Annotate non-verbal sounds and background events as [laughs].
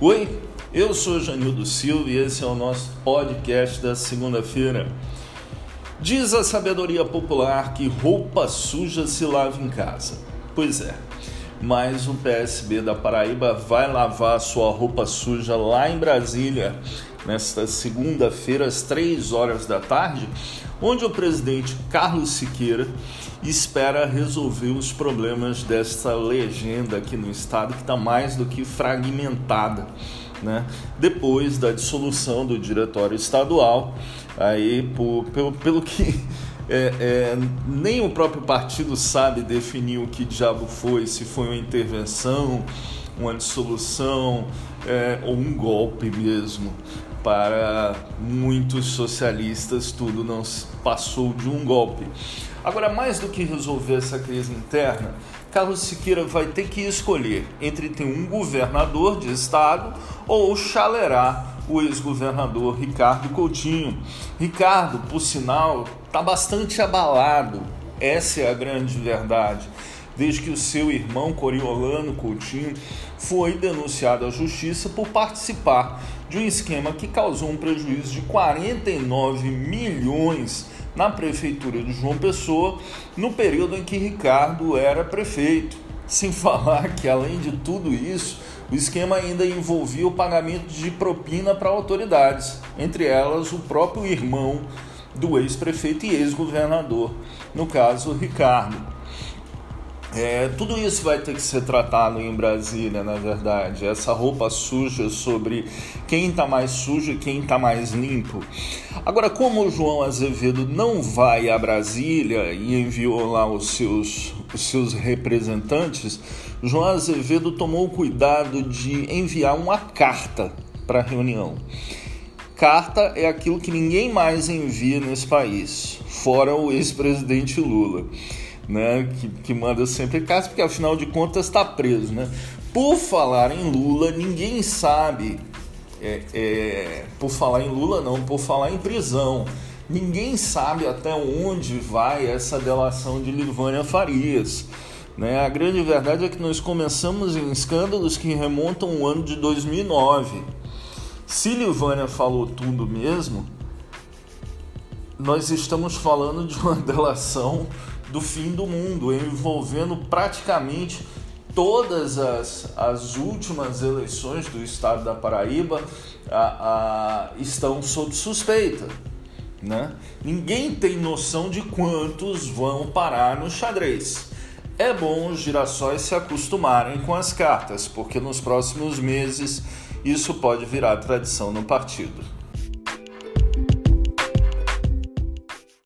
Oi, eu sou Janildo Silva e esse é o nosso podcast da segunda-feira. Diz a sabedoria popular que roupa suja se lava em casa. Pois é, mas o PSB da Paraíba vai lavar sua roupa suja lá em Brasília nesta segunda-feira às três horas da tarde, onde o presidente Carlos Siqueira espera resolver os problemas dessa legenda aqui no estado que está mais do que fragmentada. Né? Depois da dissolução do diretório estadual, aí por, pelo, pelo que [laughs] é, é, nem o próprio partido sabe definir o que diabo foi, se foi uma intervenção, uma dissolução é, ou um golpe mesmo para muitos socialistas tudo não passou de um golpe. Agora, mais do que resolver essa crise interna, Carlos Siqueira vai ter que escolher entre ter um governador de estado ou chalerar o ex-governador Ricardo Coutinho. Ricardo, por sinal, está bastante abalado. Essa é a grande verdade desde que o seu irmão Coriolano Coutinho foi denunciado à justiça por participar de um esquema que causou um prejuízo de 49 milhões na prefeitura de João Pessoa no período em que Ricardo era prefeito. Sem [laughs] falar que, além de tudo isso, o esquema ainda envolvia o pagamento de propina para autoridades, entre elas o próprio irmão do ex-prefeito e ex-governador, no caso Ricardo. É, tudo isso vai ter que ser tratado em Brasília, na verdade. Essa roupa suja sobre quem está mais sujo e quem está mais limpo. Agora, como o João Azevedo não vai a Brasília e enviou lá os seus, os seus representantes, João Azevedo tomou o cuidado de enviar uma carta para a reunião. Carta é aquilo que ninguém mais envia nesse país, fora o ex-presidente Lula né, que, que manda sempre caso, porque afinal de contas está preso. Né? Por falar em Lula, ninguém sabe, é, é, por falar em Lula não, por falar em prisão, ninguém sabe até onde vai essa delação de Livânia Farias. Né? A grande verdade é que nós começamos em escândalos que remontam ao ano de 2009. Se Livânia falou tudo mesmo, nós estamos falando de uma [laughs] delação do fim do mundo, envolvendo praticamente todas as, as últimas eleições do estado da Paraíba a, a, estão sob suspeita. Né? Ninguém tem noção de quantos vão parar no xadrez. É bom os girassóis se acostumarem com as cartas, porque nos próximos meses isso pode virar tradição no partido.